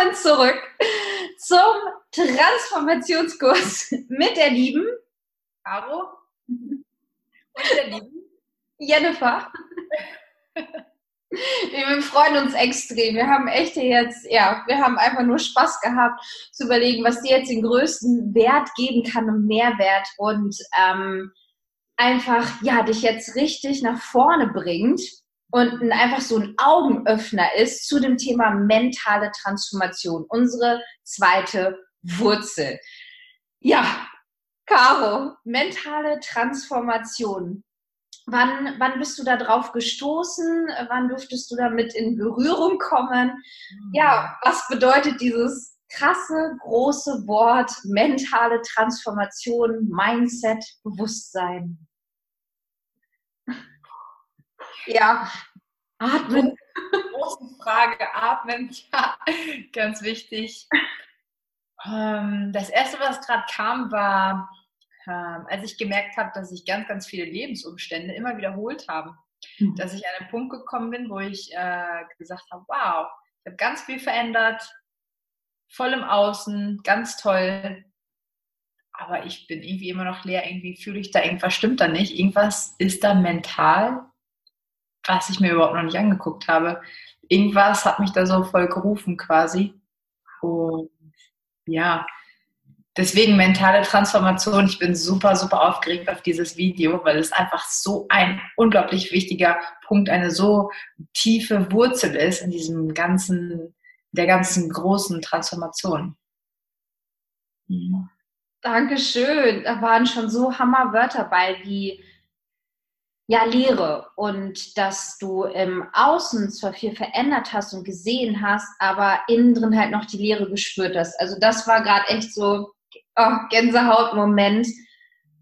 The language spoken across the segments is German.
Willkommen zurück zum Transformationskurs mit der lieben Caro und der lieben Jennifer. Wir freuen uns extrem. Wir haben echt jetzt, ja, wir haben einfach nur Spaß gehabt zu überlegen, was dir jetzt den größten Wert geben kann und Mehrwert und ähm, einfach, ja, dich jetzt richtig nach vorne bringt und einfach so ein Augenöffner ist zu dem Thema mentale Transformation, unsere zweite Wurzel. Ja, Caro, mentale Transformation. Wann, wann bist du da drauf gestoßen? Wann durftest du damit in Berührung kommen? Ja, was bedeutet dieses krasse, große Wort mentale Transformation, Mindset, Bewusstsein? Ja, atmen. Große Frage, atmen, ja, ganz wichtig. Ähm, das erste, was gerade kam, war, ähm, als ich gemerkt habe, dass sich ganz, ganz viele Lebensumstände immer wiederholt haben. Mhm. Dass ich an einen Punkt gekommen bin, wo ich äh, gesagt habe, wow, ich habe ganz viel verändert, voll im Außen, ganz toll. Aber ich bin irgendwie immer noch leer, irgendwie fühle ich da, irgendwas stimmt da nicht. Irgendwas ist da mental was ich mir überhaupt noch nicht angeguckt habe. Irgendwas hat mich da so voll gerufen quasi. Und ja, deswegen mentale Transformation. Ich bin super, super aufgeregt auf dieses Video, weil es einfach so ein unglaublich wichtiger Punkt, eine so tiefe Wurzel ist in diesem ganzen, der ganzen großen Transformation. Mhm. Dankeschön. Da waren schon so Hammerwörter bei, wie ja, Lehre und dass du im Außen zwar viel verändert hast und gesehen hast, aber innen drin halt noch die Lehre gespürt hast. Also das war gerade echt so oh, Gänsehautmoment.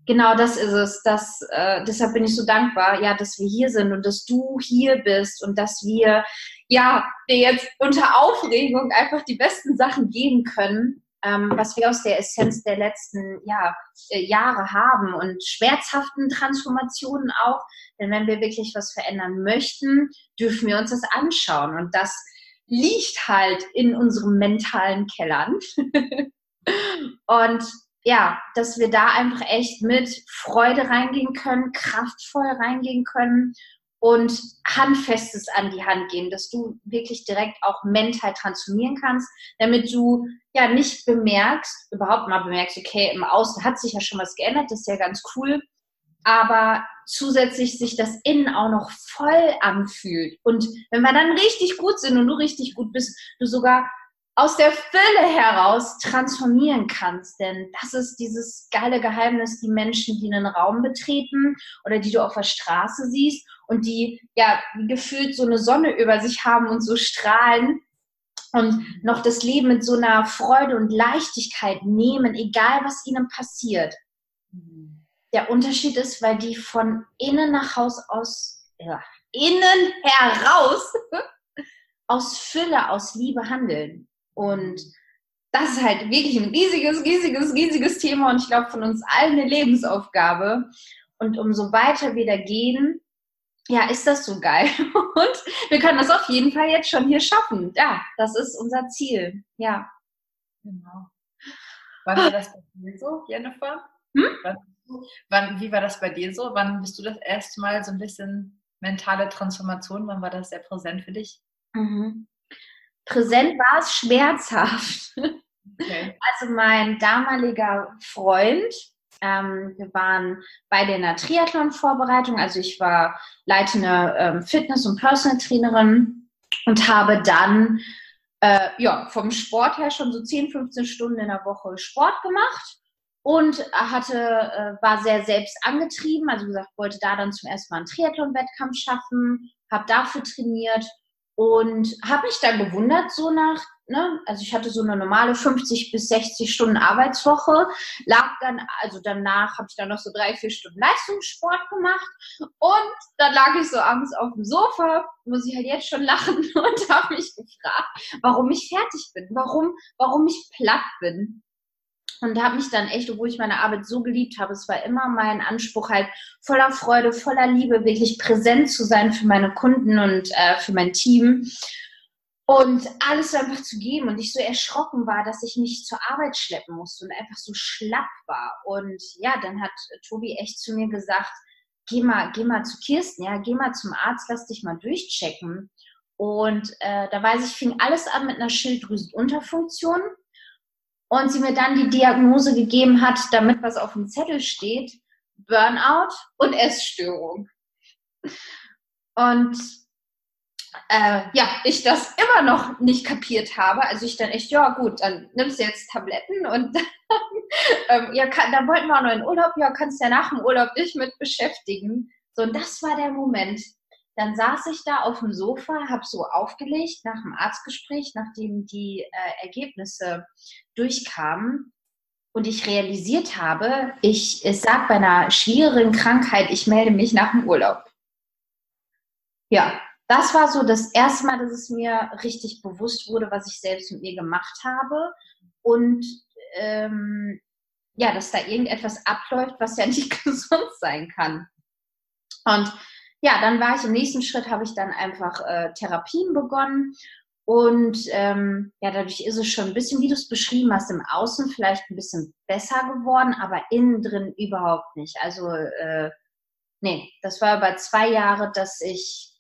Genau das ist es. Das, äh, deshalb bin ich so dankbar, ja, dass wir hier sind und dass du hier bist und dass wir ja dir jetzt unter Aufregung einfach die besten Sachen geben können, ähm, was wir aus der Essenz der letzten ja, äh, Jahre haben und schmerzhaften Transformationen auch. Denn wenn wir wirklich was verändern möchten, dürfen wir uns das anschauen. Und das liegt halt in unseren mentalen Kellern. und ja, dass wir da einfach echt mit Freude reingehen können, kraftvoll reingehen können und Handfestes an die Hand geben, dass du wirklich direkt auch mental transformieren kannst, damit du ja nicht bemerkst, überhaupt mal bemerkst, okay, im Außen hat sich ja schon was geändert, das ist ja ganz cool, aber zusätzlich sich das Innen auch noch voll anfühlt. Und wenn wir dann richtig gut sind und du richtig gut bist, du sogar aus der Fülle heraus transformieren kannst. Denn das ist dieses geile Geheimnis, die Menschen, die einen Raum betreten oder die du auf der Straße siehst und die ja gefühlt so eine Sonne über sich haben und so strahlen und noch das Leben mit so einer Freude und Leichtigkeit nehmen, egal was ihnen passiert. Der Unterschied ist, weil die von innen nach Haus aus, ja, innen heraus aus Fülle, aus Liebe handeln. Und das ist halt wirklich ein riesiges, riesiges, riesiges Thema und ich glaube von uns allen eine Lebensaufgabe. Und umso weiter wir da gehen, ja, ist das so geil. Und wir können das auf jeden Fall jetzt schon hier schaffen. Ja, das ist unser Ziel. Ja. Genau. Wann war das bei dir so, Jennifer? Hm? Wann, wie war das bei dir so? Wann bist du das erste Mal so ein bisschen mentale Transformation? Wann war das sehr präsent für dich? Mhm. Präsent war es schmerzhaft. Okay. Also mein damaliger Freund, ähm, wir waren beide in der Triathlon-Vorbereitung. Also ich war leitende ähm, Fitness- und Personal Trainerin und habe dann äh, ja, vom Sport her schon so 10, 15 Stunden in der Woche Sport gemacht und hatte, äh, war sehr selbst angetrieben. Also gesagt, wollte da dann zum ersten Mal einen Triathlon-Wettkampf schaffen, habe dafür trainiert und habe mich dann gewundert, so nach, ne, also ich hatte so eine normale 50 bis 60 Stunden Arbeitswoche, lag dann, also danach habe ich dann noch so drei, vier Stunden Leistungssport gemacht und dann lag ich so abends auf dem Sofa, muss ich halt jetzt schon lachen und habe mich gefragt, warum ich fertig bin, warum, warum ich platt bin und habe mich dann echt, obwohl ich meine Arbeit so geliebt habe, es war immer mein Anspruch halt voller Freude, voller Liebe, wirklich präsent zu sein für meine Kunden und äh, für mein Team. Und alles einfach zu geben. Und ich so erschrocken war, dass ich mich zur Arbeit schleppen musste und einfach so schlapp war. Und ja, dann hat Tobi echt zu mir gesagt, geh mal, geh mal zu Kirsten, ja, geh mal zum Arzt, lass dich mal durchchecken. Und äh, da weiß ich, fing alles an mit einer Schilddrüsenunterfunktion und sie mir dann die Diagnose gegeben hat, damit was auf dem Zettel steht, Burnout und Essstörung. Und äh, ja, ich das immer noch nicht kapiert habe. Also ich dann echt, ja gut, dann nimmst du jetzt Tabletten und ähm, ja, kann, dann wollten wir auch noch in Urlaub, ja, kannst ja nach dem Urlaub dich mit beschäftigen. So, und das war der Moment. Dann saß ich da auf dem Sofa, habe so aufgelegt nach dem Arztgespräch, nachdem die äh, Ergebnisse durchkamen und ich realisiert habe, ich, ich sage bei einer schwierigen Krankheit, ich melde mich nach dem Urlaub. Ja, das war so das erste Mal, dass es mir richtig bewusst wurde, was ich selbst mit mir gemacht habe und ähm, ja, dass da irgendetwas abläuft, was ja nicht gesund sein kann. Und ja, dann war ich im nächsten Schritt, habe ich dann einfach äh, Therapien begonnen. Und ähm, ja, dadurch ist es schon ein bisschen, wie du es beschrieben hast, im Außen vielleicht ein bisschen besser geworden, aber innen drin überhaupt nicht. Also, äh, nee, das war über zwei Jahre, dass ich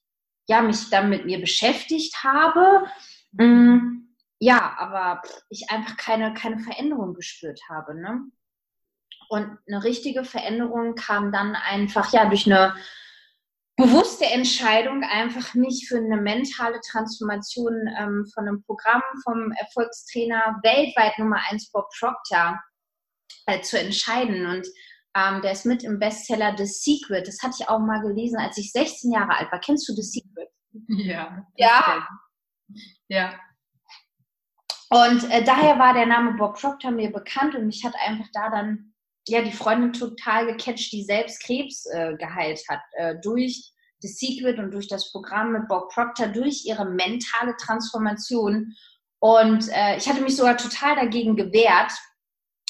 ja, mich dann mit mir beschäftigt habe. Mm, ja, aber ich einfach keine, keine Veränderung gespürt habe. Ne? Und eine richtige Veränderung kam dann einfach ja durch eine bewusste Entscheidung, einfach mich für eine mentale Transformation ähm, von einem Programm vom Erfolgstrainer weltweit Nummer 1 Bob Proctor äh, zu entscheiden. Und ähm, der ist mit im Bestseller The Secret. Das hatte ich auch mal gelesen, als ich 16 Jahre alt war. Kennst du The Secret? Ja. Ja. Ja. Und äh, daher war der Name Bob Proctor mir bekannt und mich hat einfach da dann ja die Freundin total gecatcht, die selbst Krebs äh, geheilt hat äh, durch The Secret und durch das Programm mit Bob Proctor, durch ihre mentale Transformation. Und äh, ich hatte mich sogar total dagegen gewehrt,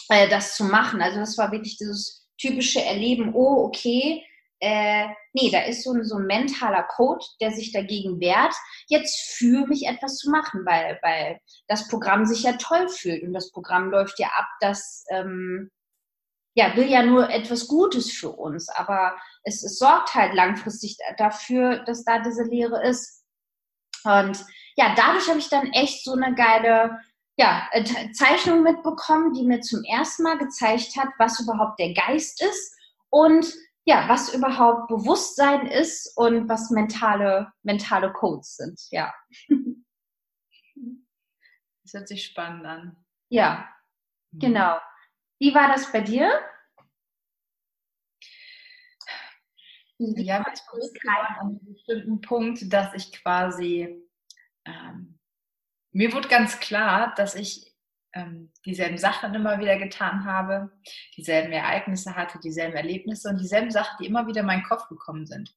äh, das zu machen. Also das war wirklich dieses typische Erleben, oh, okay, äh, nee, da ist so ein, so ein mentaler Code, der sich dagegen wehrt, jetzt für mich etwas zu machen, weil, weil das Programm sich ja toll fühlt und das Programm läuft ja ab, dass ähm, ja, will ja nur etwas Gutes für uns, aber es, es sorgt halt langfristig dafür, dass da diese Leere ist. Und ja, dadurch habe ich dann echt so eine geile ja, äh, Zeichnung mitbekommen, die mir zum ersten Mal gezeigt hat, was überhaupt der Geist ist und ja, was überhaupt Bewusstsein ist und was mentale, mentale Codes sind, ja. Das hört sich spannend an. Ja, mhm. genau. Wie war das bei dir? Ja, ich an einem bestimmten Punkt, dass ich quasi, ähm, mir wurde ganz klar, dass ich ähm, dieselben Sachen immer wieder getan habe, dieselben Ereignisse hatte, dieselben Erlebnisse und dieselben Sachen, die immer wieder in meinen Kopf gekommen sind.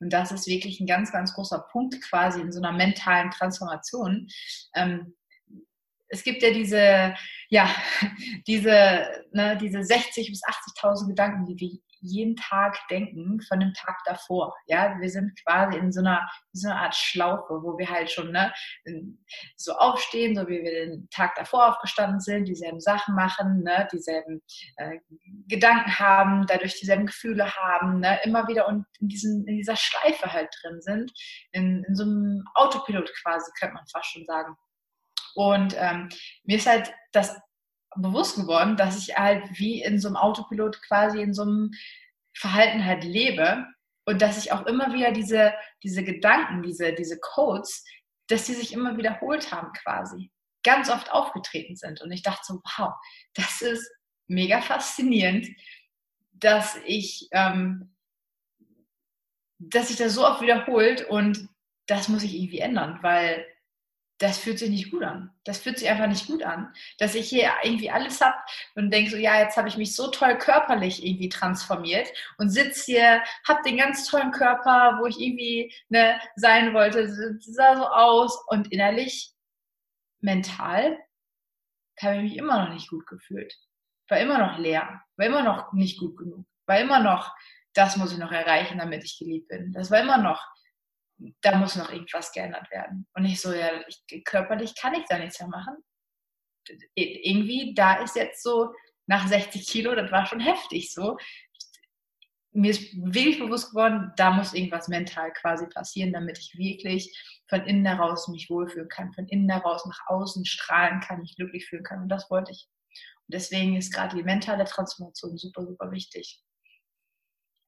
Und das ist wirklich ein ganz, ganz großer Punkt quasi in so einer mentalen Transformation. Ähm, es gibt ja diese, ja, diese, ne, diese 60.000 bis 80.000 Gedanken, die wir jeden Tag denken von dem Tag davor. Ja, wir sind quasi in so einer, so einer Art Schlaufe, wo wir halt schon ne, so aufstehen, so wie wir den Tag davor aufgestanden sind, dieselben Sachen machen, ne, dieselben äh, Gedanken haben, dadurch dieselben Gefühle haben, ne, immer wieder und in, diesen, in dieser Schleife halt drin sind, in, in so einem Autopilot quasi, könnte man fast schon sagen. Und ähm, mir ist halt das bewusst geworden, dass ich halt wie in so einem Autopilot quasi in so einem Verhalten halt lebe und dass ich auch immer wieder diese, diese Gedanken, diese, diese Codes, dass die sich immer wiederholt haben quasi, ganz oft aufgetreten sind. Und ich dachte so, wow, das ist mega faszinierend, dass ich, ähm, dass sich das so oft wiederholt und das muss ich irgendwie ändern, weil das fühlt sich nicht gut an. Das fühlt sich einfach nicht gut an. Dass ich hier irgendwie alles habe und denke so, ja, jetzt habe ich mich so toll körperlich irgendwie transformiert und sitze hier, habe den ganz tollen Körper, wo ich irgendwie ne, sein wollte, sah so aus und innerlich, mental, habe ich mich immer noch nicht gut gefühlt. War immer noch leer, war immer noch nicht gut genug, war immer noch, das muss ich noch erreichen, damit ich geliebt bin. Das war immer noch da muss noch irgendwas geändert werden. Und ich so, ja, ich, körperlich kann ich da nichts mehr machen. Irgendwie, da ist jetzt so, nach 60 Kilo, das war schon heftig so. Mir ist wirklich bewusst geworden, da muss irgendwas mental quasi passieren, damit ich wirklich von innen heraus mich wohlfühlen kann, von innen heraus nach außen strahlen kann, mich glücklich fühlen kann. Und das wollte ich. Und deswegen ist gerade die mentale Transformation super, super wichtig,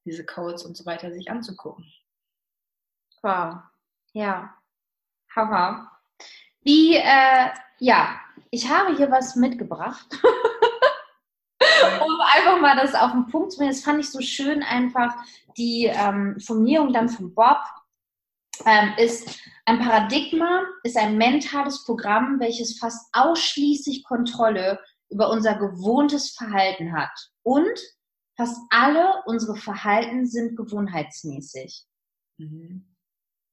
diese Codes und so weiter sich anzugucken. Wow. Ja. Haha. Wie, äh, ja, ich habe hier was mitgebracht. um einfach mal das auf den Punkt zu bringen. Das fand ich so schön, einfach die ähm, Formulierung dann von Bob ähm, ist ein Paradigma, ist ein mentales Programm, welches fast ausschließlich Kontrolle über unser gewohntes Verhalten hat. Und fast alle unsere Verhalten sind gewohnheitsmäßig. Mhm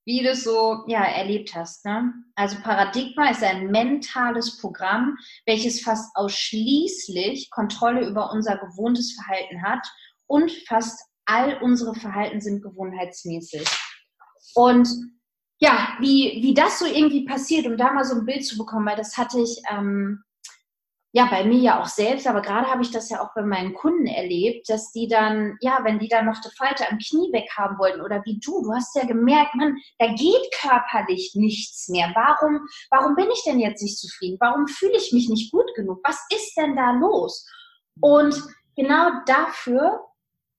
wie du es so ja, erlebt hast. Ne? Also Paradigma ist ein mentales Programm, welches fast ausschließlich Kontrolle über unser gewohntes Verhalten hat und fast all unsere Verhalten sind gewohnheitsmäßig. Und ja, wie, wie das so irgendwie passiert, um da mal so ein Bild zu bekommen, weil das hatte ich ähm, ja, bei mir ja auch selbst, aber gerade habe ich das ja auch bei meinen Kunden erlebt, dass die dann, ja, wenn die dann noch die Falte am Knie weg haben wollten oder wie du, du hast ja gemerkt, man, da geht körperlich nichts mehr. Warum, warum bin ich denn jetzt nicht zufrieden? Warum fühle ich mich nicht gut genug? Was ist denn da los? Und genau dafür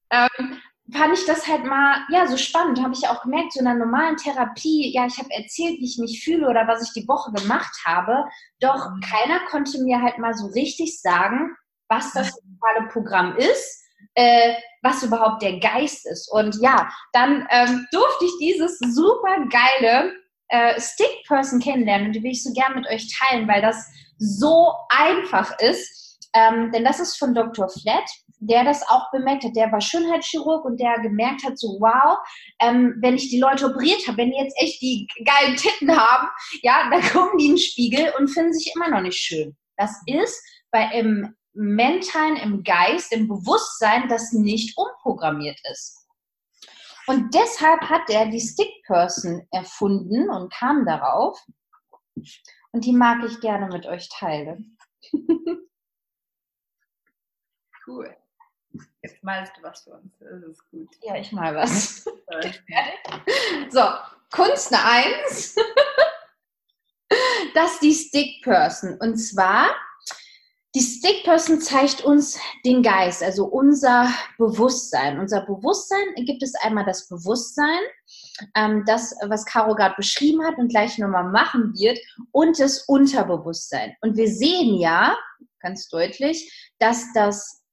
ähm, fand ich das halt mal, ja, so spannend, habe ich auch gemerkt, so in einer normalen Therapie, ja, ich habe erzählt, wie ich mich fühle oder was ich die Woche gemacht habe, doch mhm. keiner konnte mir halt mal so richtig sagen, was das totale Programm ist, äh, was überhaupt der Geist ist. Und ja, dann ähm, durfte ich dieses super geile äh, Stick-Person kennenlernen und die will ich so gern mit euch teilen, weil das so einfach ist. Ähm, denn das ist von Dr. Flat der das auch bemerkt hat. Der war Schönheitschirurg und der gemerkt hat, so wow, ähm, wenn ich die Leute operiert habe, wenn die jetzt echt die geilen Titten haben, ja, dann gucken die in den Spiegel und finden sich immer noch nicht schön. Das ist bei im Mentalen, im Geist, im Bewusstsein, das nicht umprogrammiert ist. Und deshalb hat er die Stick Person erfunden und kam darauf. Und die mag ich gerne mit euch teilen. cool. Jetzt malst du was für uns. Das ist gut. Ja, ich mal was. so, Kunst 1. das ist die Stick Person. Und zwar, die Stick Person zeigt uns den Geist, also unser Bewusstsein. Unser Bewusstsein gibt es einmal das Bewusstsein, ähm, das, was Caro gerade beschrieben hat und gleich nochmal machen wird, und das Unterbewusstsein. Und wir sehen ja ganz deutlich, dass das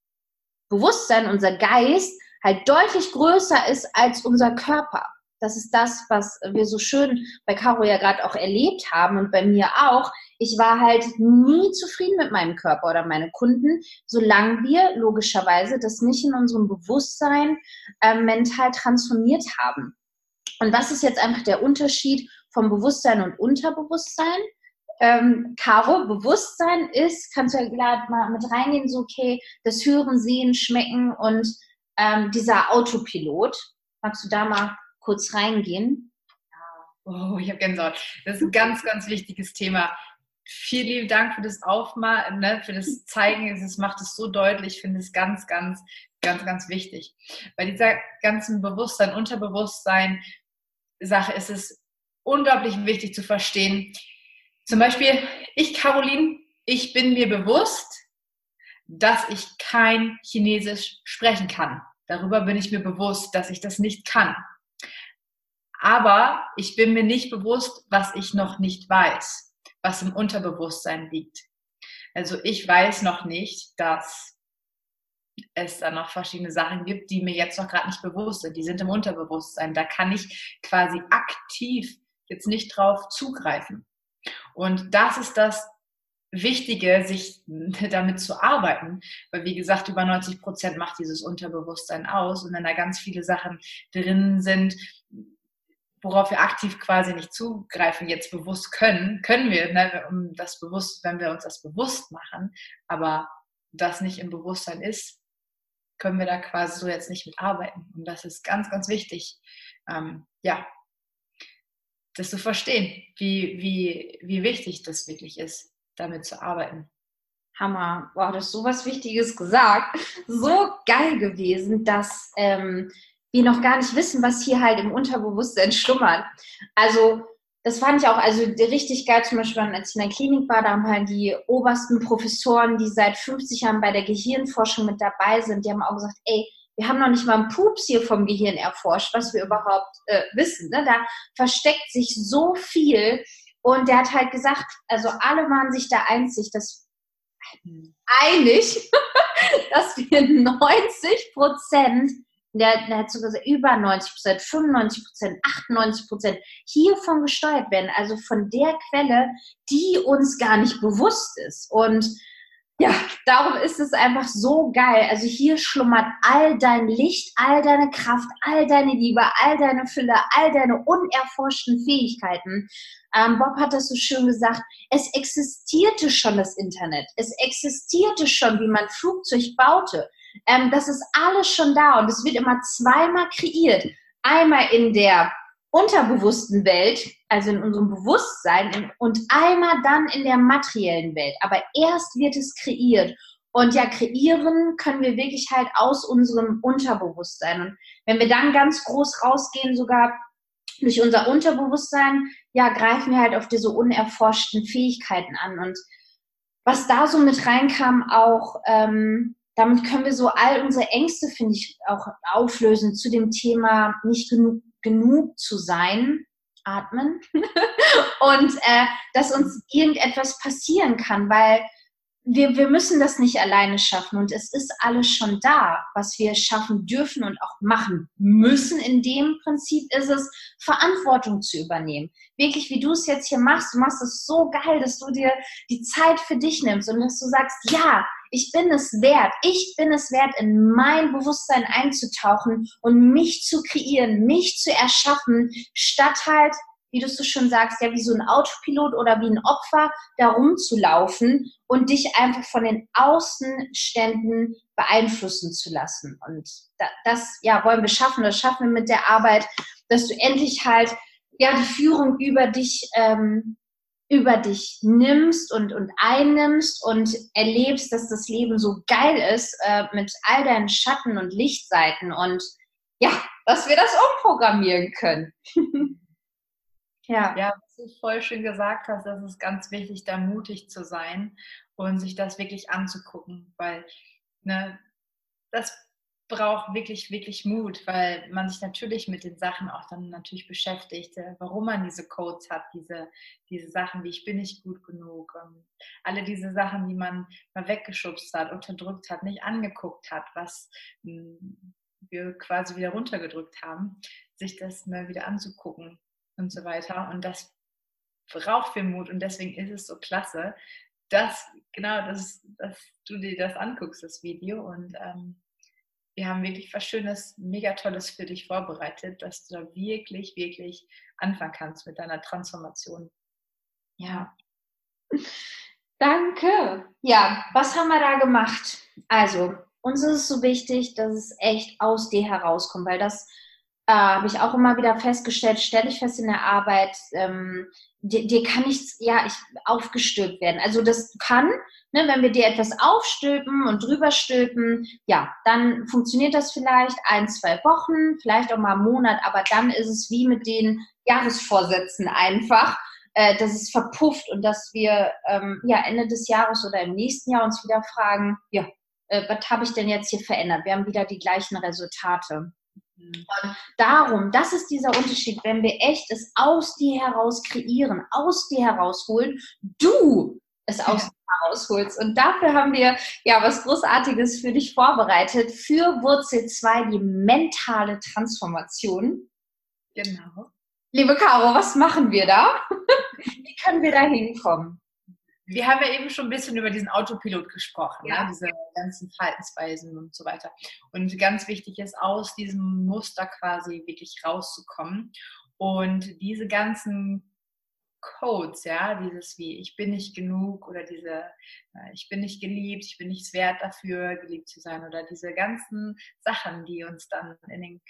Bewusstsein, unser Geist halt deutlich größer ist als unser Körper. Das ist das, was wir so schön bei Caro ja gerade auch erlebt haben und bei mir auch. Ich war halt nie zufrieden mit meinem Körper oder meinen Kunden, solange wir logischerweise das nicht in unserem Bewusstsein äh, mental transformiert haben. Und was ist jetzt einfach der Unterschied vom Bewusstsein und Unterbewusstsein? Ähm, Caro, Bewusstsein ist, kannst du ja gerade mal mit reingehen, so okay, das Hören, Sehen, Schmecken und ähm, dieser Autopilot. Magst du da mal kurz reingehen? Oh, ich habe Gänsehaut. Das ist ein ganz, ganz wichtiges Thema. Vielen lieben Dank für das Aufmachen, ne, für das Zeigen. Es macht es so deutlich. Ich finde es ganz, ganz, ganz, ganz wichtig. Bei dieser ganzen Bewusstsein, Unterbewusstsein Sache ist es unglaublich wichtig zu verstehen, zum Beispiel, ich, Caroline, ich bin mir bewusst, dass ich kein Chinesisch sprechen kann. Darüber bin ich mir bewusst, dass ich das nicht kann. Aber ich bin mir nicht bewusst, was ich noch nicht weiß, was im Unterbewusstsein liegt. Also ich weiß noch nicht, dass es da noch verschiedene Sachen gibt, die mir jetzt noch gerade nicht bewusst sind. Die sind im Unterbewusstsein. Da kann ich quasi aktiv jetzt nicht drauf zugreifen. Und das ist das Wichtige, sich damit zu arbeiten, weil wie gesagt, über 90 Prozent macht dieses Unterbewusstsein aus. Und wenn da ganz viele Sachen drin sind, worauf wir aktiv quasi nicht zugreifen, jetzt bewusst können, können wir, ne, um das bewusst, wenn wir uns das bewusst machen, aber das nicht im Bewusstsein ist, können wir da quasi so jetzt nicht mitarbeiten. Und das ist ganz, ganz wichtig, ähm, ja, das zu verstehen, wie, wie, wie wichtig das wirklich ist damit zu arbeiten. Hammer. Wow, das ist so was Wichtiges gesagt. So geil gewesen, dass ähm, wir noch gar nicht wissen, was hier halt im Unterbewusstsein schlummert. Also, das fand ich auch also richtig geil, zum Beispiel, als ich in der Klinik war, da haben halt die obersten Professoren, die seit 50 Jahren bei der Gehirnforschung mit dabei sind, die haben auch gesagt, ey, wir haben noch nicht mal einen Pups hier vom Gehirn erforscht, was wir überhaupt äh, wissen. Ne? Da versteckt sich so viel und der hat halt gesagt, also alle waren sich da einzig, dass einig, dass wir 90 Prozent, der, der hat sogar über 90 Prozent, 95 Prozent, 98 Prozent hiervon gesteuert werden, also von der Quelle, die uns gar nicht bewusst ist. Und ja, darum ist es einfach so geil. Also hier schlummert all dein Licht, all deine Kraft, all deine Liebe, all deine Fülle, all deine unerforschten Fähigkeiten. Ähm, Bob hat das so schön gesagt. Es existierte schon das Internet. Es existierte schon, wie man Flugzeug baute. Ähm, das ist alles schon da und es wird immer zweimal kreiert. Einmal in der unterbewussten Welt, also in unserem Bewusstsein und einmal dann in der materiellen Welt. Aber erst wird es kreiert. Und ja, kreieren können wir wirklich halt aus unserem Unterbewusstsein. Und wenn wir dann ganz groß rausgehen, sogar durch unser Unterbewusstsein, ja, greifen wir halt auf diese unerforschten Fähigkeiten an. Und was da so mit reinkam, auch, ähm, damit können wir so all unsere Ängste, finde ich, auch auflösen zu dem Thema nicht genug genug zu sein, atmen und äh, dass uns irgendetwas passieren kann, weil wir, wir müssen das nicht alleine schaffen und es ist alles schon da, was wir schaffen dürfen und auch machen müssen. In dem Prinzip ist es, Verantwortung zu übernehmen. Wirklich, wie du es jetzt hier machst, du machst es so geil, dass du dir die Zeit für dich nimmst und dass du sagst, ja, ich bin es wert, ich bin es wert, in mein Bewusstsein einzutauchen und mich zu kreieren, mich zu erschaffen, statt halt, wie du es so schon sagst, ja, wie so ein Autopilot oder wie ein Opfer da rumzulaufen und dich einfach von den Außenständen beeinflussen zu lassen. Und das, ja, wollen wir schaffen, das schaffen wir mit der Arbeit, dass du endlich halt, ja, die Führung über dich ähm, über dich nimmst und, und einnimmst und erlebst, dass das Leben so geil ist äh, mit all deinen Schatten und Lichtseiten und ja, dass wir das umprogrammieren können. ja. ja, was du voll schön gesagt hast, das ist ganz wichtig, da mutig zu sein und sich das wirklich anzugucken, weil ne, das braucht wirklich, wirklich Mut, weil man sich natürlich mit den Sachen auch dann natürlich beschäftigt, äh, warum man diese Codes hat, diese, diese Sachen wie ich bin nicht gut genug, alle diese Sachen, die man mal weggeschubst hat, unterdrückt hat, nicht angeguckt hat, was hm, wir quasi wieder runtergedrückt haben, sich das mal wieder anzugucken und so weiter. Und das braucht viel Mut und deswegen ist es so klasse, dass genau, dass, dass du dir das anguckst, das Video und ähm, wir haben wirklich was Schönes, mega Tolles für dich vorbereitet, dass du da wirklich, wirklich anfangen kannst mit deiner Transformation. Ja. Danke. Ja, was haben wir da gemacht? Also, uns ist es so wichtig, dass es echt aus dir herauskommt, weil das äh, habe ich auch immer wieder festgestellt, stelle ich fest in der Arbeit, ähm, dir, dir, kann nichts ja, ich, aufgestülpt werden. Also das kann, ne, wenn wir dir etwas aufstülpen und drüber stülpen, ja, dann funktioniert das vielleicht ein, zwei Wochen, vielleicht auch mal einen Monat, aber dann ist es wie mit den Jahresvorsätzen einfach, äh, dass es verpufft und dass wir ähm, ja Ende des Jahres oder im nächsten Jahr uns wieder fragen, ja, äh, was habe ich denn jetzt hier verändert? Wir haben wieder die gleichen Resultate. Und darum, das ist dieser Unterschied, wenn wir echt es aus dir heraus kreieren, aus dir herausholen, du es aus dir herausholst. Und dafür haben wir ja was Großartiges für dich vorbereitet, für Wurzel 2, die mentale Transformation. Genau. Liebe Caro, was machen wir da? Wie können wir da hinkommen? Wir haben ja eben schon ein bisschen über diesen Autopilot gesprochen, ja. ne? diese ganzen Verhaltensweisen und so weiter. Und ganz wichtig ist, aus diesem Muster quasi wirklich rauszukommen und diese ganzen Codes, ja, dieses wie ich bin nicht genug oder diese äh, ich bin nicht geliebt, ich bin nichts wert dafür, geliebt zu sein oder diese ganzen Sachen, die uns dann in den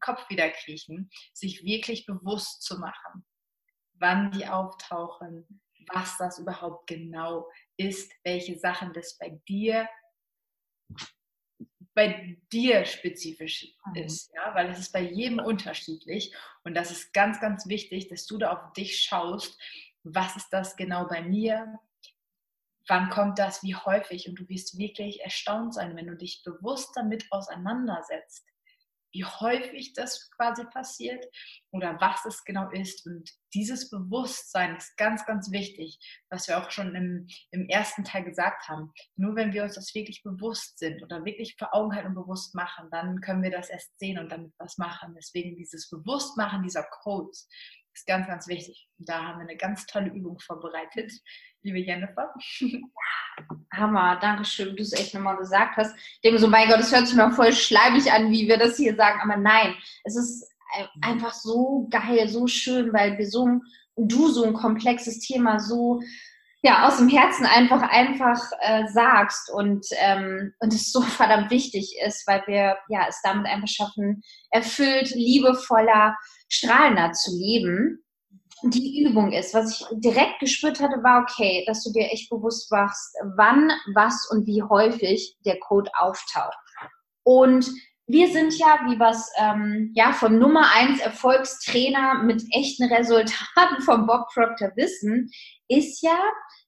Kopf wieder kriechen, sich wirklich bewusst zu machen, wann die auftauchen, was das überhaupt genau ist, welche Sachen das bei dir bei dir spezifisch mhm. ist, ja, weil es ist bei jedem unterschiedlich. Und das ist ganz, ganz wichtig, dass du da auf dich schaust, was ist das genau bei mir, wann kommt das, wie häufig? Und du wirst wirklich erstaunt sein, wenn du dich bewusst damit auseinandersetzt, wie häufig das quasi passiert oder was es genau ist. Und dieses Bewusstsein ist ganz, ganz wichtig, was wir auch schon im, im ersten Teil gesagt haben. Nur wenn wir uns das wirklich bewusst sind oder wirklich vor Augen halten und bewusst machen, dann können wir das erst sehen und damit was machen. Deswegen dieses Bewusstmachen dieser Codes ist ganz, ganz wichtig. Und da haben wir eine ganz tolle Übung vorbereitet, liebe Jennifer. Hammer, danke schön, du es echt nochmal gesagt hast. Ich denke so, mein Gott, es hört sich mal voll schleimig an, wie wir das hier sagen, aber nein, es ist einfach so geil, so schön, weil wir so, du so ein komplexes Thema so ja, aus dem Herzen einfach einfach äh, sagst und, ähm, und es so verdammt wichtig ist, weil wir ja es damit einfach schaffen, erfüllt, liebevoller, strahlender zu leben die Übung ist. Was ich direkt gespürt hatte, war okay, dass du dir echt bewusst machst, wann, was und wie häufig der Code auftaucht. Und wir sind ja, wie was ähm, ja vom Nummer 1 Erfolgstrainer mit echten Resultaten von Bob Proctor wissen, ist ja,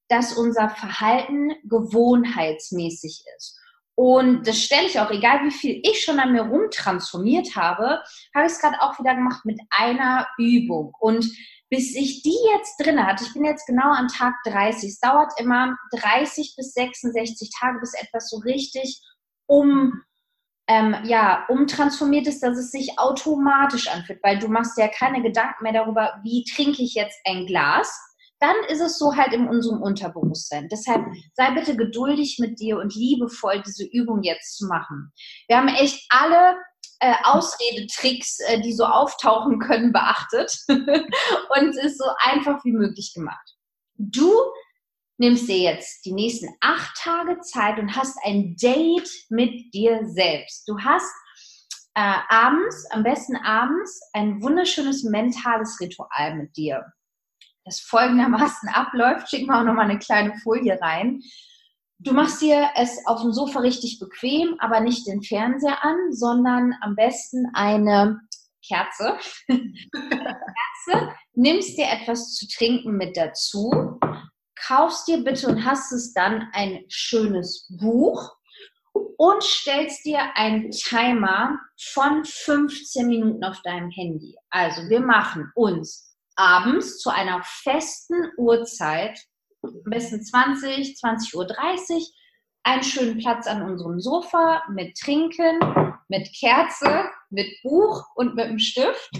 dass unser Verhalten gewohnheitsmäßig ist. Und das stelle ich auch, egal wie viel ich schon an mir rumtransformiert habe, habe ich es gerade auch wieder gemacht mit einer Übung. Und bis ich die jetzt drin hatte, ich bin jetzt genau an Tag 30, es dauert immer 30 bis 66 Tage, bis etwas so richtig um, ähm, ja, umtransformiert ist, dass es sich automatisch anfühlt, weil du machst ja keine Gedanken mehr darüber, wie trinke ich jetzt ein Glas, dann ist es so halt in unserem Unterbewusstsein. Deshalb sei bitte geduldig mit dir und liebevoll diese Übung jetzt zu machen. Wir haben echt alle äh, Ausredetricks, äh, die so auftauchen können, beachtet und es ist so einfach wie möglich gemacht. Du nimmst dir jetzt die nächsten acht Tage Zeit und hast ein Date mit dir selbst. Du hast äh, abends, am besten abends, ein wunderschönes mentales Ritual mit dir. Das folgendermaßen abläuft, schick mal auch nochmal eine kleine Folie rein. Du machst dir es auf dem Sofa richtig bequem, aber nicht den Fernseher an, sondern am besten eine Kerze. Kerze, nimmst dir etwas zu trinken mit dazu, kaufst dir bitte und hast es dann ein schönes Buch und stellst dir einen Timer von 15 Minuten auf deinem Handy. Also wir machen uns abends zu einer festen Uhrzeit am besten 20, 20.30 Uhr, einen schönen Platz an unserem Sofa mit Trinken, mit Kerze, mit Buch und mit einem Stift.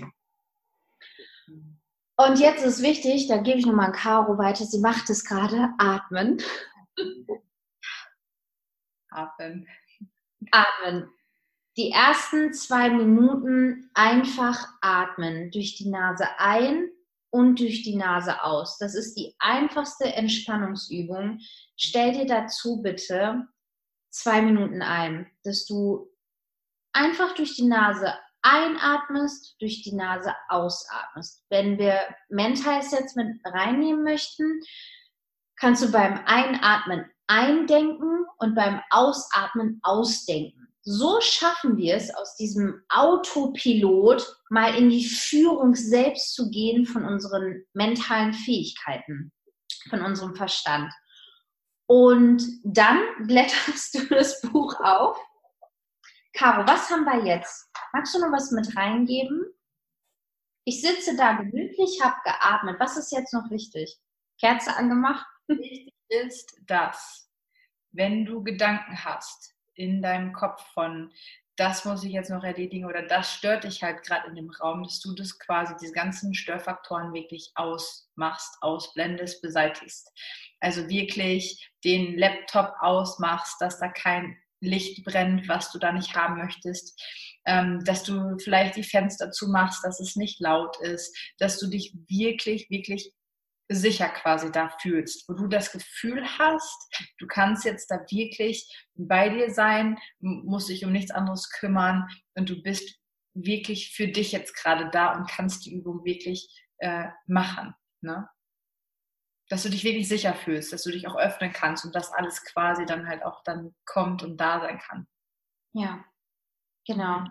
Und jetzt ist wichtig, da gebe ich nochmal an Caro weiter, sie macht es gerade, atmen. Atmen. Atmen. Die ersten zwei Minuten einfach atmen. Durch die Nase ein und durch die Nase aus. Das ist die einfachste Entspannungsübung. Stell dir dazu bitte zwei Minuten ein, dass du einfach durch die Nase einatmest, durch die Nase ausatmest. Wenn wir Mentals jetzt mit reinnehmen möchten, kannst du beim Einatmen eindenken und beim Ausatmen ausdenken so schaffen wir es, aus diesem Autopilot mal in die Führung selbst zu gehen von unseren mentalen Fähigkeiten, von unserem Verstand. Und dann blätterst du das Buch auf. Caro, was haben wir jetzt? Magst du noch was mit reingeben? Ich sitze da gemütlich, habe geatmet. Was ist jetzt noch wichtig? Kerze angemacht? Wichtig ist, dass, wenn du Gedanken hast, in deinem Kopf von das muss ich jetzt noch erledigen oder das stört dich halt gerade in dem Raum, dass du das quasi, diese ganzen Störfaktoren wirklich ausmachst, ausblendest, beseitigst. Also wirklich den Laptop ausmachst, dass da kein Licht brennt, was du da nicht haben möchtest, ähm, dass du vielleicht die Fenster zumachst, dass es nicht laut ist, dass du dich wirklich, wirklich sicher quasi da fühlst, wo du das Gefühl hast, du kannst jetzt da wirklich bei dir sein, musst dich um nichts anderes kümmern und du bist wirklich für dich jetzt gerade da und kannst die Übung wirklich äh, machen. Ne? Dass du dich wirklich sicher fühlst, dass du dich auch öffnen kannst und dass alles quasi dann halt auch dann kommt und da sein kann. Ja, genau.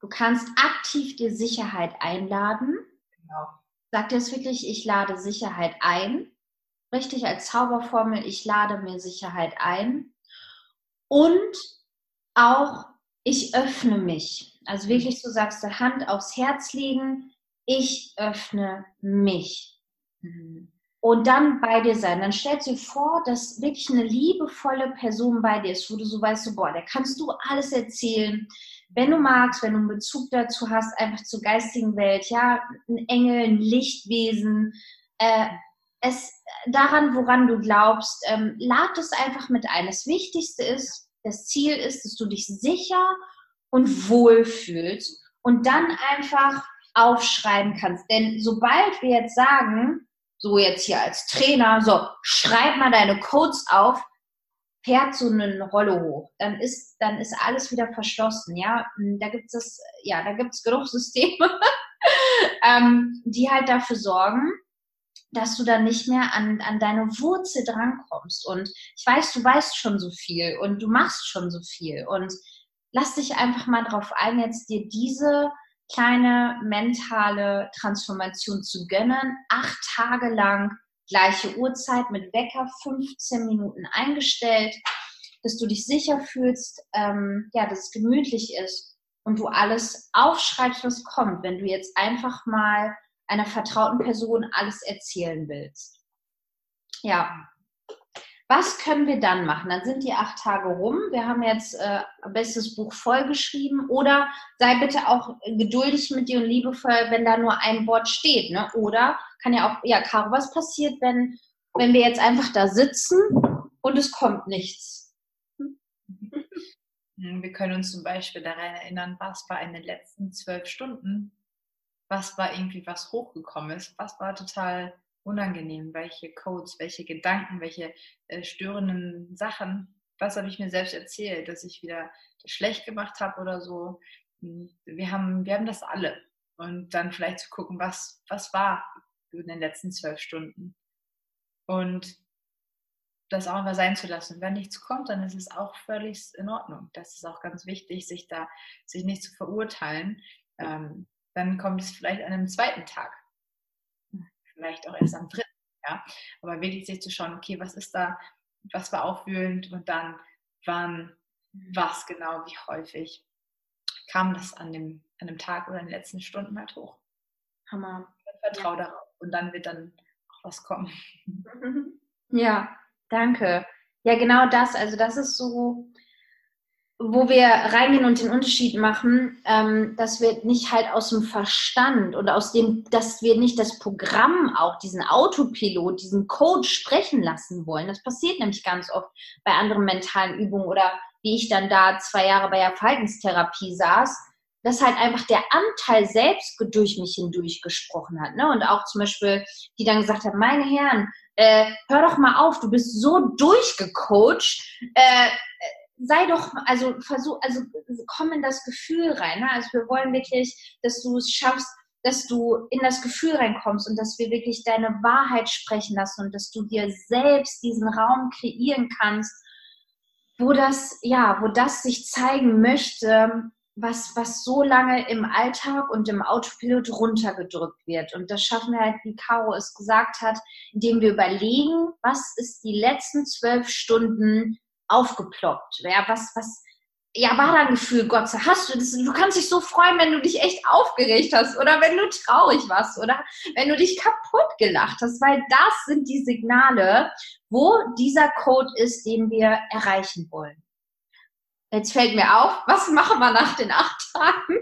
Du kannst aktiv dir Sicherheit einladen. Genau sagt es wirklich, ich lade Sicherheit ein. Richtig als Zauberformel, ich lade mir Sicherheit ein. Und auch, ich öffne mich. Also wirklich, so sagst du, Hand aufs Herz legen, ich öffne mich. Und dann bei dir sein. Dann stellst du dir vor, dass wirklich eine liebevolle Person bei dir ist, wo du so weißt, so, boah, der kannst du alles erzählen wenn du magst, wenn du einen Bezug dazu hast, einfach zur geistigen Welt, ja, ein Engel, ein Lichtwesen, äh, es daran, woran du glaubst, ähm, lad es einfach mit ein. Das Wichtigste ist, das Ziel ist, dass du dich sicher und wohl fühlst und dann einfach aufschreiben kannst. Denn sobald wir jetzt sagen, so jetzt hier als Trainer, so, schreib mal deine Codes auf, fährt so eine Rolle hoch, dann ist, dann ist alles wieder verschlossen. Ja, hm, da gibt es ja, da gibt es genug Systeme, ähm, die halt dafür sorgen, dass du dann nicht mehr an, an deine Wurzel drankommst. Und ich weiß, du weißt schon so viel und du machst schon so viel. Und lass dich einfach mal darauf ein, jetzt dir diese kleine mentale Transformation zu gönnen, acht Tage lang gleiche Uhrzeit mit Wecker 15 Minuten eingestellt, dass du dich sicher fühlst, ähm, ja, dass es gemütlich ist und du alles aufschreibst, was kommt, wenn du jetzt einfach mal einer vertrauten Person alles erzählen willst. Ja, was können wir dann machen? Dann sind die acht Tage rum. Wir haben jetzt äh, bestes Buch vollgeschrieben. Oder sei bitte auch geduldig mit dir und liebevoll, wenn da nur ein Wort steht. Ne? Oder kann ja auch, ja, Caro, was passiert, wenn, wenn wir jetzt einfach da sitzen und es kommt nichts? Hm, wir können uns zum Beispiel daran erinnern, was war in den letzten zwölf Stunden, was war irgendwie was hochgekommen ist, was war total unangenehm, welche Codes, welche Gedanken, welche äh, störenden Sachen, was habe ich mir selbst erzählt, dass ich wieder schlecht gemacht habe oder so. Hm, wir haben, wir haben das alle. Und dann vielleicht zu gucken, was, was war in den letzten zwölf Stunden. Und das auch mal sein zu lassen. Wenn nichts kommt, dann ist es auch völlig in Ordnung. Das ist auch ganz wichtig, sich da, sich nicht zu verurteilen. Ähm, dann kommt es vielleicht an einem zweiten Tag vielleicht auch erst am dritten. Ja? Aber wirklich sich zu schauen, okay, was ist da, was war aufwühlend und dann wann, was genau, wie häufig kam das an dem, an dem Tag oder in den letzten Stunden halt hoch. Hammer. Vertrau ja. darauf und dann wird dann auch was kommen. Ja, danke. Ja, genau das. Also das ist so, wo wir reingehen und den Unterschied machen, ähm, dass wir nicht halt aus dem Verstand und aus dem, dass wir nicht das Programm auch, diesen Autopilot, diesen Code sprechen lassen wollen. Das passiert nämlich ganz oft bei anderen mentalen Übungen oder wie ich dann da zwei Jahre bei der Verhaltenstherapie saß, dass halt einfach der Anteil selbst durch mich hindurch gesprochen hat. Ne? Und auch zum Beispiel, die dann gesagt hat, meine Herren, äh, hör doch mal auf, du bist so durchgecoacht, äh, sei doch, also versuch, also komm in das Gefühl rein. Ne? Also wir wollen wirklich, dass du es schaffst, dass du in das Gefühl reinkommst und dass wir wirklich deine Wahrheit sprechen lassen und dass du dir selbst diesen Raum kreieren kannst, wo das, ja, wo das sich zeigen möchte, was, was so lange im Alltag und im Autopilot runtergedrückt wird. Und das schaffen wir halt, wie Caro es gesagt hat, indem wir überlegen, was ist die letzten zwölf Stunden aufgeploppt. Ja, was, was, ja, war da ein Gefühl, Gott, hast du das, du kannst dich so freuen, wenn du dich echt aufgeregt hast oder wenn du traurig warst oder wenn du dich kaputt gelacht hast, weil das sind die Signale, wo dieser Code ist, den wir erreichen wollen. Jetzt fällt mir auf, was machen wir nach den acht Tagen?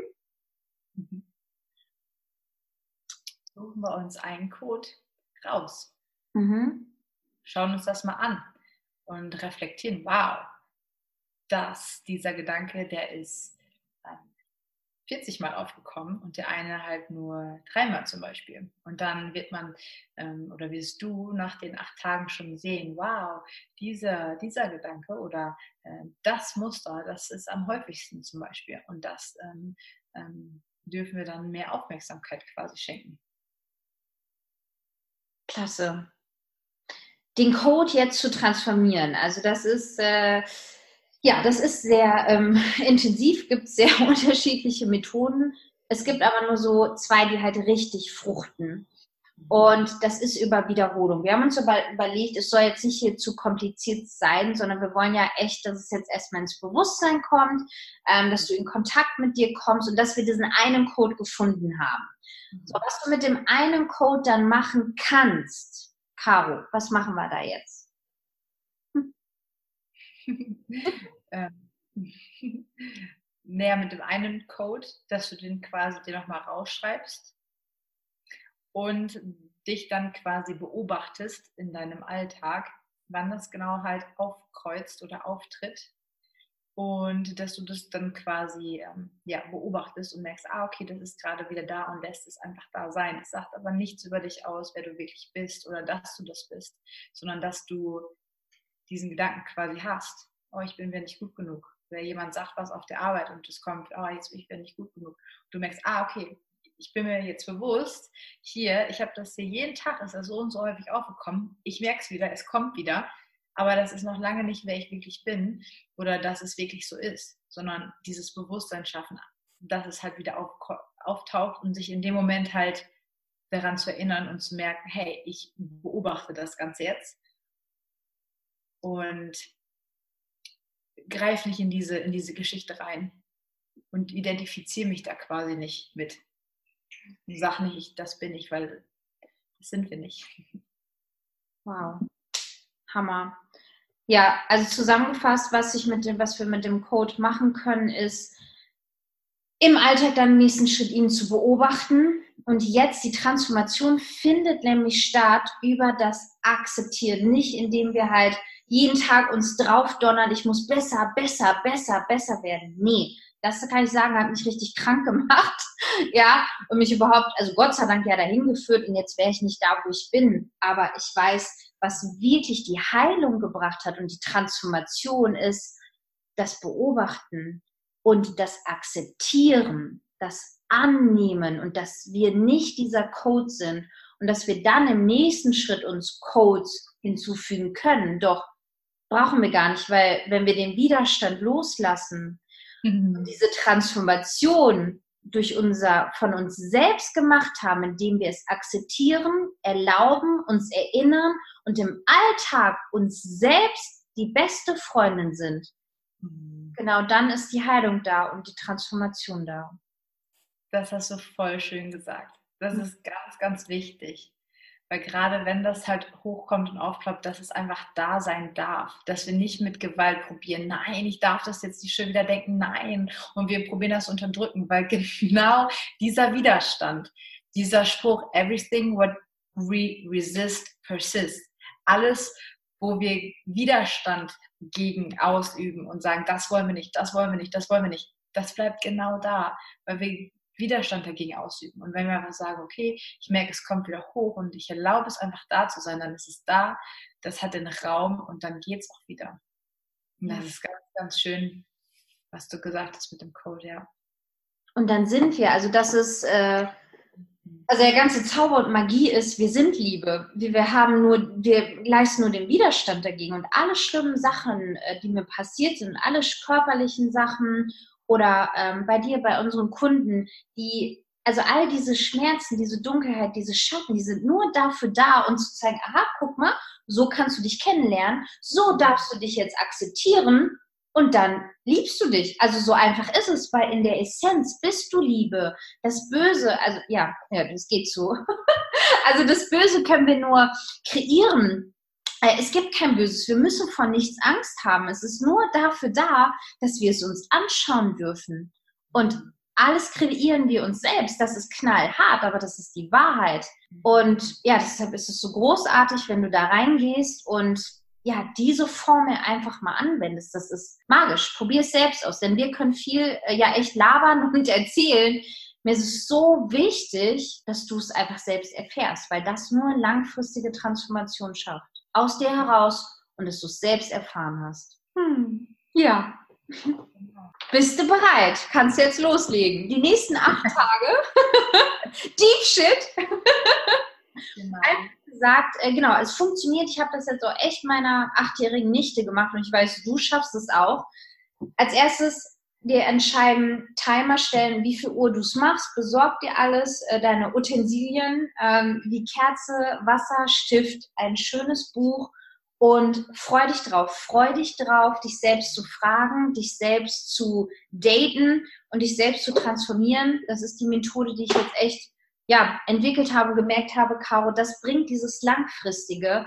Suchen wir uns einen Code raus. Mhm. Schauen uns das mal an und reflektieren, wow, dass dieser Gedanke, der ist 40 Mal aufgekommen und der eine halt nur dreimal zum Beispiel. Und dann wird man ähm, oder wirst du nach den acht Tagen schon sehen, wow, dieser, dieser Gedanke oder äh, das Muster, das ist am häufigsten zum Beispiel. Und das ähm, ähm, dürfen wir dann mehr Aufmerksamkeit quasi schenken. Klasse. Den Code jetzt zu transformieren, also das ist... Äh ja, das ist sehr ähm, intensiv, gibt sehr unterschiedliche Methoden. Es gibt aber nur so zwei, die halt richtig fruchten. Und das ist über Wiederholung. Wir haben uns aber überlegt, es soll jetzt nicht hier zu kompliziert sein, sondern wir wollen ja echt, dass es jetzt erstmal ins Bewusstsein kommt, ähm, dass du in Kontakt mit dir kommst und dass wir diesen einen Code gefunden haben. So, was du mit dem einen Code dann machen kannst, Caro, was machen wir da jetzt? ähm, näher mit dem einen Code, dass du den quasi dir nochmal rausschreibst und dich dann quasi beobachtest in deinem Alltag, wann das genau halt aufkreuzt oder auftritt und dass du das dann quasi ähm, ja, beobachtest und merkst, ah, okay, das ist gerade wieder da und lässt es einfach da sein. Es sagt aber nichts über dich aus, wer du wirklich bist oder dass du das bist, sondern dass du diesen Gedanken quasi hast oh, ich bin mir nicht gut genug. Oder jemand sagt was auf der Arbeit und es kommt, oh, jetzt bin ich mir nicht gut genug. du merkst, ah, okay, ich bin mir jetzt bewusst, hier, ich habe das hier jeden Tag, ist das so und so häufig aufgekommen. Ich merke es wieder, es kommt wieder. Aber das ist noch lange nicht, wer ich wirklich bin oder dass es wirklich so ist, sondern dieses Bewusstsein schaffen, dass es halt wieder auf, auftaucht und sich in dem Moment halt daran zu erinnern und zu merken, hey, ich beobachte das Ganze jetzt. Und greife nicht in diese, in diese Geschichte rein und identifiziere mich da quasi nicht mit. Sag nicht, das bin ich, weil das sind wir nicht. Wow. Hammer. Ja, also zusammengefasst, was ich mit dem, was wir mit dem Code machen können, ist im Alltag dann im nächsten Schritt ihn zu beobachten. Und jetzt die Transformation findet nämlich statt über das Akzeptieren, nicht indem wir halt jeden Tag uns drauf donnern, ich muss besser, besser, besser, besser werden. Nee, das kann ich sagen, hat mich richtig krank gemacht. ja, und mich überhaupt, also Gott sei Dank ja dahin geführt und jetzt wäre ich nicht da, wo ich bin. Aber ich weiß, was wirklich die Heilung gebracht hat und die Transformation ist, das Beobachten und das Akzeptieren, das Annehmen und dass wir nicht dieser Code sind und dass wir dann im nächsten Schritt uns Codes hinzufügen können. Doch brauchen wir gar nicht, weil wenn wir den Widerstand loslassen, mhm. diese Transformation durch unser von uns selbst gemacht haben, indem wir es akzeptieren, erlauben, uns erinnern und im Alltag uns selbst die beste Freundin sind. Mhm. Genau, dann ist die Heilung da und die Transformation da. Das hast du voll schön gesagt. Das ist ganz, ganz wichtig. Weil gerade wenn das halt hochkommt und aufploppt, dass es einfach da sein darf. Dass wir nicht mit Gewalt probieren, nein, ich darf das jetzt nicht schon wieder denken, nein. Und wir probieren das unterdrücken, weil genau dieser Widerstand, dieser Spruch, everything what we resist persists. Alles, wo wir Widerstand gegen ausüben und sagen, das wollen wir nicht, das wollen wir nicht, das wollen wir nicht, das bleibt genau da, weil wir Widerstand dagegen ausüben. Und wenn wir einfach sagen, okay, ich merke, es kommt wieder hoch und ich erlaube es einfach da zu sein, dann ist es da, das hat den Raum und dann geht es auch wieder. Und das ist ganz, ganz schön, was du gesagt hast mit dem Code, ja. Und dann sind wir, also das ist, äh, also der ganze Zauber und Magie ist, wir sind Liebe. Wir, wir haben nur, wir leisten nur den Widerstand dagegen und alle schlimmen Sachen, äh, die mir passiert sind, alle körperlichen Sachen oder ähm, bei dir, bei unseren Kunden, die, also all diese Schmerzen, diese Dunkelheit, diese Schatten, die sind nur dafür da, uns zu zeigen, aha, guck mal, so kannst du dich kennenlernen, so darfst du dich jetzt akzeptieren und dann liebst du dich. Also so einfach ist es, weil in der Essenz bist du Liebe. Das Böse, also ja, ja, das geht so. also das Böse können wir nur kreieren, es gibt kein Böses. Wir müssen vor nichts Angst haben. Es ist nur dafür da, dass wir es uns anschauen dürfen. Und alles kreieren wir uns selbst. Das ist knallhart, aber das ist die Wahrheit. Und ja, deshalb ist es so großartig, wenn du da reingehst und ja, diese Formel einfach mal anwendest. Das ist magisch. Probier es selbst aus, denn wir können viel äh, ja echt labern und erzählen. Mir ist es so wichtig, dass du es einfach selbst erfährst, weil das nur langfristige Transformation schafft. Aus dir heraus und dass du es selbst erfahren hast. Hm. Ja. Bist du bereit? Kannst jetzt loslegen. Die nächsten acht Tage. Deep Shit. Genau. Gesagt, äh, genau, es funktioniert. Ich habe das jetzt auch echt meiner achtjährigen Nichte gemacht und ich weiß, du schaffst es auch. Als erstes dir entscheiden, Timer stellen, wie viel Uhr du es machst, besorg dir alles, äh, deine Utensilien, ähm, wie Kerze, Wasser, Stift, ein schönes Buch und freu dich drauf. Freu dich drauf, dich selbst zu fragen, dich selbst zu daten und dich selbst zu transformieren. Das ist die Methode, die ich jetzt echt ja, entwickelt habe, gemerkt habe, Caro, das bringt dieses Langfristige.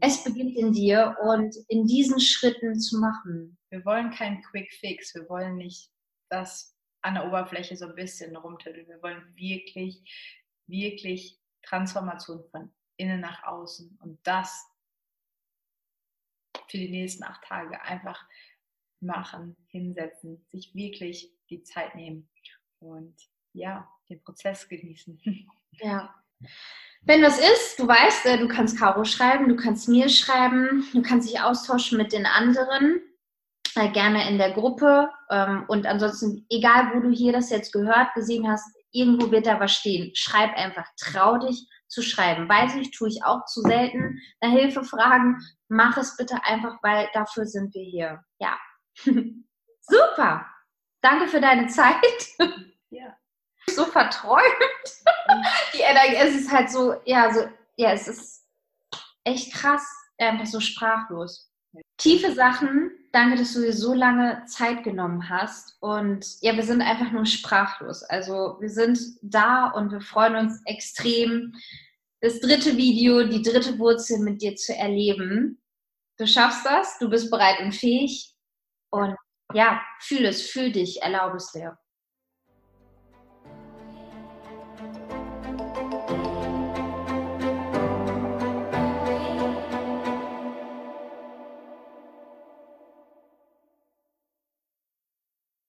Es beginnt in dir und in diesen Schritten zu machen. Wir wollen keinen Quick Fix. Wir wollen nicht das an der Oberfläche so ein bisschen rumtütteln. Wir wollen wirklich, wirklich Transformation von innen nach außen und das für die nächsten acht Tage einfach machen, hinsetzen, sich wirklich die Zeit nehmen und ja, den Prozess genießen. Ja. Wenn das ist, du weißt, äh, du kannst Caro schreiben, du kannst mir schreiben, du kannst dich austauschen mit den anderen, äh, gerne in der Gruppe. Ähm, und ansonsten, egal wo du hier das jetzt gehört, gesehen hast, irgendwo wird da was stehen. Schreib einfach, trau dich zu schreiben. Weiß ich, tue ich auch zu selten. Nach Hilfe fragen, mach es bitte einfach, weil dafür sind wir hier. Ja. Super. Danke für deine Zeit. Ja so verträumt. Die Energie, es ist halt so, ja, so, ja, es ist echt krass, einfach so sprachlos. Tiefe Sachen, danke, dass du dir so lange Zeit genommen hast. Und ja, wir sind einfach nur sprachlos. Also wir sind da und wir freuen uns extrem, das dritte Video, die dritte Wurzel mit dir zu erleben. Du schaffst das, du bist bereit und fähig. Und ja, fühl es, fühl dich, erlaube es dir.